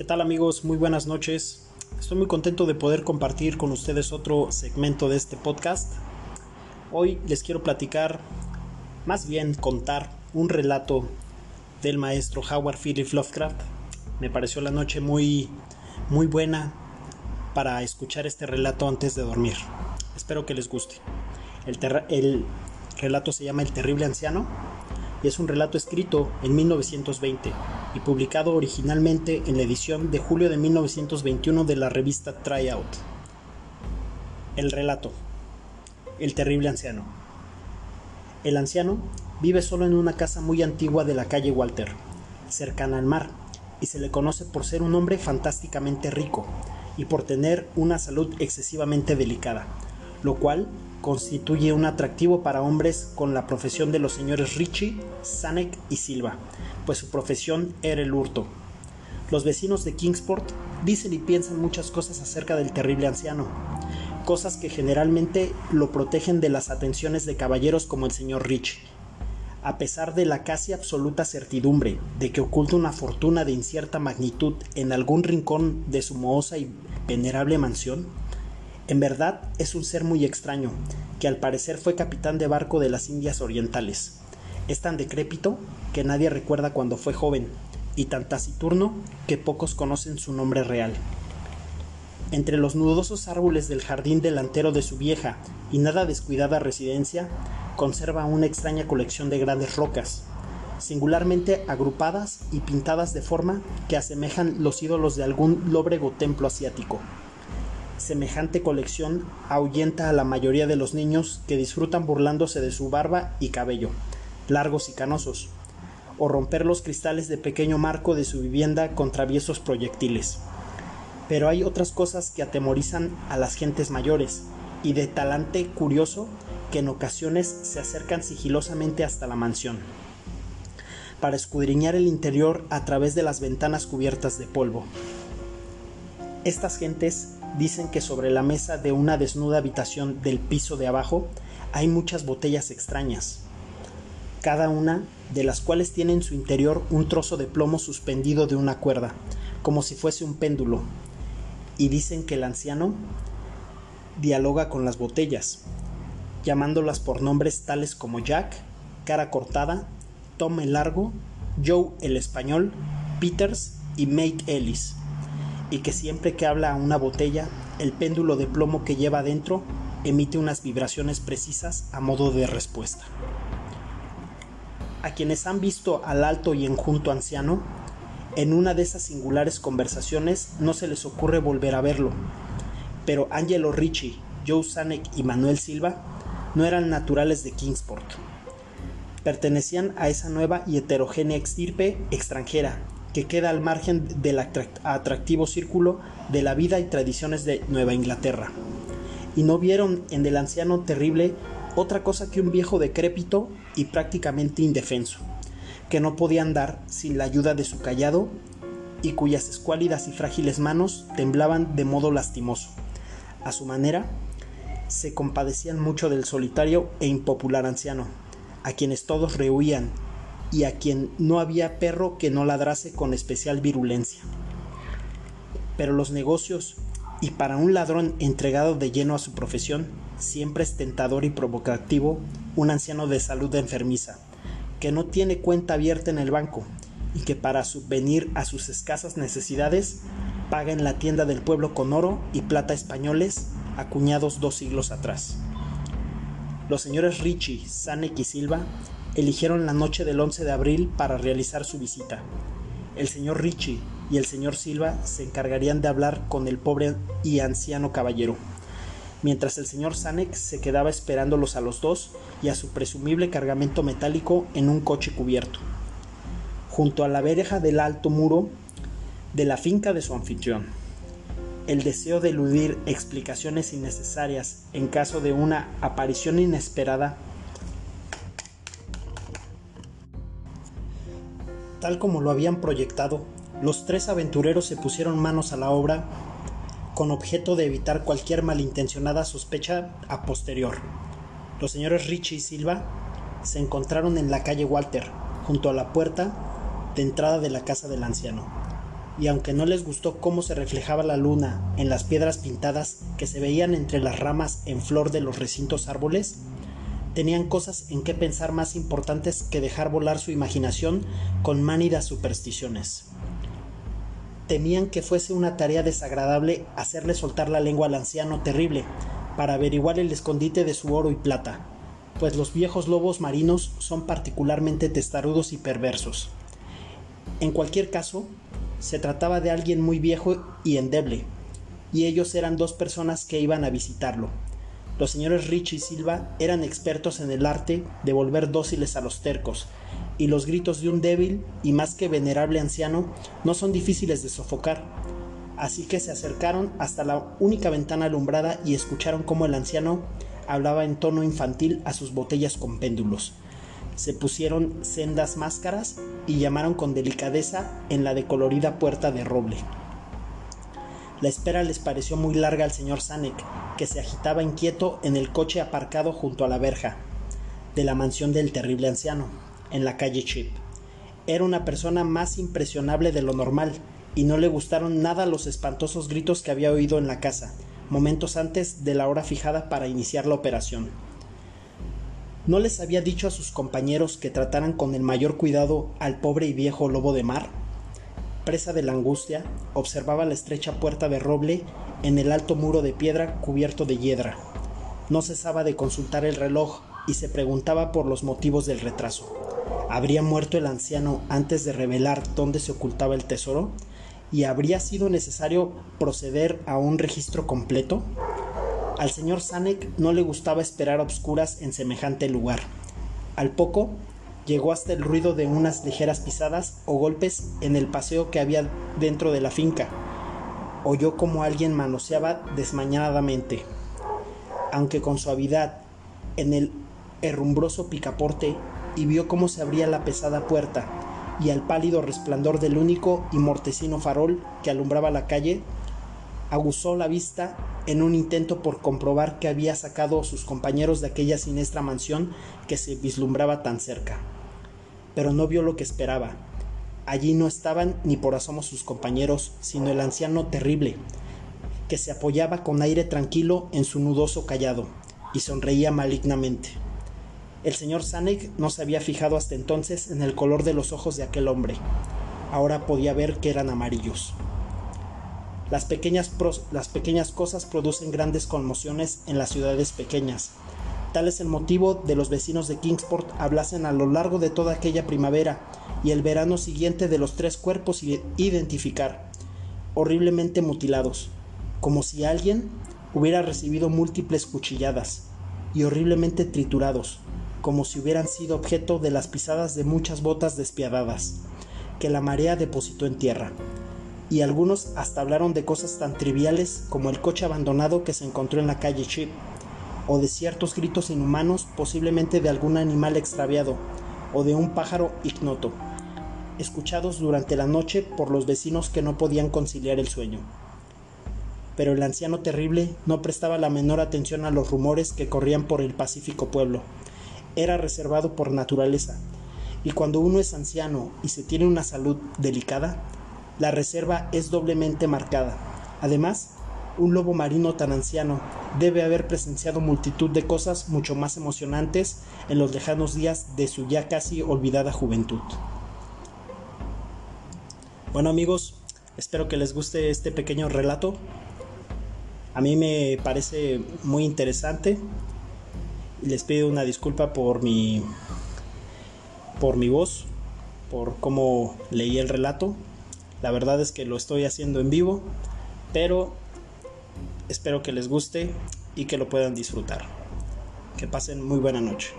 ¿Qué tal amigos? Muy buenas noches. Estoy muy contento de poder compartir con ustedes otro segmento de este podcast. Hoy les quiero platicar, más bien contar, un relato del maestro Howard Phillips Lovecraft. Me pareció la noche muy, muy buena para escuchar este relato antes de dormir. Espero que les guste. El, el relato se llama El terrible anciano y es un relato escrito en 1920 y publicado originalmente en la edición de julio de 1921 de la revista Tryout. El relato. El terrible anciano. El anciano vive solo en una casa muy antigua de la calle Walter, cercana al mar, y se le conoce por ser un hombre fantásticamente rico y por tener una salud excesivamente delicada, lo cual constituye un atractivo para hombres con la profesión de los señores Richie, Sanek y Silva, pues su profesión era el hurto. Los vecinos de Kingsport dicen y piensan muchas cosas acerca del terrible anciano, cosas que generalmente lo protegen de las atenciones de caballeros como el señor Richie. A pesar de la casi absoluta certidumbre de que oculta una fortuna de incierta magnitud en algún rincón de su mohosa y venerable mansión, en verdad es un ser muy extraño, que al parecer fue capitán de barco de las Indias Orientales. Es tan decrépito que nadie recuerda cuando fue joven, y tan taciturno que pocos conocen su nombre real. Entre los nudosos árboles del jardín delantero de su vieja y nada descuidada residencia, conserva una extraña colección de grandes rocas, singularmente agrupadas y pintadas de forma que asemejan los ídolos de algún lóbrego templo asiático. Semejante colección ahuyenta a la mayoría de los niños que disfrutan burlándose de su barba y cabello, largos y canosos, o romper los cristales de pequeño marco de su vivienda con traviesos proyectiles. Pero hay otras cosas que atemorizan a las gentes mayores, y de talante curioso que en ocasiones se acercan sigilosamente hasta la mansión, para escudriñar el interior a través de las ventanas cubiertas de polvo. Estas gentes dicen que sobre la mesa de una desnuda habitación del piso de abajo hay muchas botellas extrañas, cada una de las cuales tiene en su interior un trozo de plomo suspendido de una cuerda, como si fuese un péndulo, y dicen que el anciano dialoga con las botellas, llamándolas por nombres tales como Jack, cara cortada, Tom el largo, Joe el español, Peters y Mate Ellis y que siempre que habla a una botella, el péndulo de plomo que lleva dentro emite unas vibraciones precisas a modo de respuesta. A quienes han visto al alto y enjunto anciano, en una de esas singulares conversaciones no se les ocurre volver a verlo, pero Angelo Ricci, Joe Sanek y Manuel Silva no eran naturales de Kingsport. Pertenecían a esa nueva y heterogénea extirpe extranjera que queda al margen del atractivo círculo de la vida y tradiciones de Nueva Inglaterra. Y no vieron en el anciano terrible otra cosa que un viejo decrépito y prácticamente indefenso, que no podía andar sin la ayuda de su callado y cuyas escuálidas y frágiles manos temblaban de modo lastimoso. A su manera, se compadecían mucho del solitario e impopular anciano, a quienes todos rehuían y a quien no había perro que no ladrase con especial virulencia. Pero los negocios, y para un ladrón entregado de lleno a su profesión, siempre es tentador y provocativo un anciano de salud enfermiza, que no tiene cuenta abierta en el banco y que para subvenir a sus escasas necesidades paga en la tienda del pueblo con oro y plata españoles acuñados dos siglos atrás. Los señores Richie, Sanek y Silva eligieron la noche del 11 de abril para realizar su visita. El señor Richie y el señor Silva se encargarían de hablar con el pobre y anciano caballero, mientras el señor Sanek se quedaba esperándolos a los dos y a su presumible cargamento metálico en un coche cubierto, junto a la verja del alto muro de la finca de su anfitrión. El deseo de eludir explicaciones innecesarias en caso de una aparición inesperada Tal como lo habían proyectado, los tres aventureros se pusieron manos a la obra con objeto de evitar cualquier malintencionada sospecha a posterior. Los señores Richie y Silva se encontraron en la calle Walter, junto a la puerta de entrada de la casa del anciano. y aunque no les gustó cómo se reflejaba la luna en las piedras pintadas que se veían entre las ramas en flor de los recintos árboles, tenían cosas en que pensar más importantes que dejar volar su imaginación con mánidas supersticiones. Temían que fuese una tarea desagradable hacerle soltar la lengua al anciano terrible para averiguar el escondite de su oro y plata, pues los viejos lobos marinos son particularmente testarudos y perversos. En cualquier caso, se trataba de alguien muy viejo y endeble, y ellos eran dos personas que iban a visitarlo. Los señores Rich y Silva eran expertos en el arte de volver dóciles a los tercos, y los gritos de un débil y más que venerable anciano no son difíciles de sofocar. Así que se acercaron hasta la única ventana alumbrada y escucharon cómo el anciano hablaba en tono infantil a sus botellas con péndulos se pusieron sendas máscaras y llamaron con delicadeza en la decolorida puerta de roble. La espera les pareció muy larga al señor Sanek, que se agitaba inquieto en el coche aparcado junto a la verja de la mansión del terrible anciano, en la calle Chip. Era una persona más impresionable de lo normal, y no le gustaron nada los espantosos gritos que había oído en la casa, momentos antes de la hora fijada para iniciar la operación. ¿No les había dicho a sus compañeros que trataran con el mayor cuidado al pobre y viejo lobo de mar? Presa de la angustia, observaba la estrecha puerta de roble en el alto muro de piedra cubierto de hiedra. No cesaba de consultar el reloj y se preguntaba por los motivos del retraso. ¿Habría muerto el anciano antes de revelar dónde se ocultaba el tesoro? ¿Y habría sido necesario proceder a un registro completo? Al señor Sanek no le gustaba esperar a obscuras en semejante lugar. Al poco, llegó hasta el ruido de unas ligeras pisadas o golpes en el paseo que había dentro de la finca. Oyó como alguien manoseaba desmañadamente, aunque con suavidad, en el herrumbroso picaporte y vio cómo se abría la pesada puerta y al pálido resplandor del único y mortecino farol que alumbraba la calle, aguzó la vista en un intento por comprobar que había sacado a sus compañeros de aquella siniestra mansión que se vislumbraba tan cerca. Pero no vio lo que esperaba. Allí no estaban ni por asomo sus compañeros, sino el anciano terrible, que se apoyaba con aire tranquilo en su nudoso callado, y sonreía malignamente. El señor Sanek no se había fijado hasta entonces en el color de los ojos de aquel hombre. Ahora podía ver que eran amarillos. Las pequeñas, cosas producen grandes conmociones en las ciudades pequeñas. Tal es el motivo de los vecinos de Kingsport hablasen a lo largo de toda aquella primavera y el verano siguiente de los tres cuerpos identificar, horriblemente mutilados, como si alguien hubiera recibido múltiples cuchilladas, y horriblemente triturados, como si hubieran sido objeto de las pisadas de muchas botas despiadadas, que la marea depositó en tierra y algunos hasta hablaron de cosas tan triviales como el coche abandonado que se encontró en la calle Chip, o de ciertos gritos inhumanos posiblemente de algún animal extraviado, o de un pájaro ignoto, escuchados durante la noche por los vecinos que no podían conciliar el sueño. Pero el anciano terrible no prestaba la menor atención a los rumores que corrían por el pacífico pueblo. Era reservado por naturaleza, y cuando uno es anciano y se tiene una salud delicada, la reserva es doblemente marcada. Además, un lobo marino tan anciano debe haber presenciado multitud de cosas mucho más emocionantes en los lejanos días de su ya casi olvidada juventud. Bueno amigos, espero que les guste este pequeño relato. A mí me parece muy interesante les pido una disculpa por mi por mi voz, por cómo leí el relato. La verdad es que lo estoy haciendo en vivo, pero espero que les guste y que lo puedan disfrutar. Que pasen muy buena noche.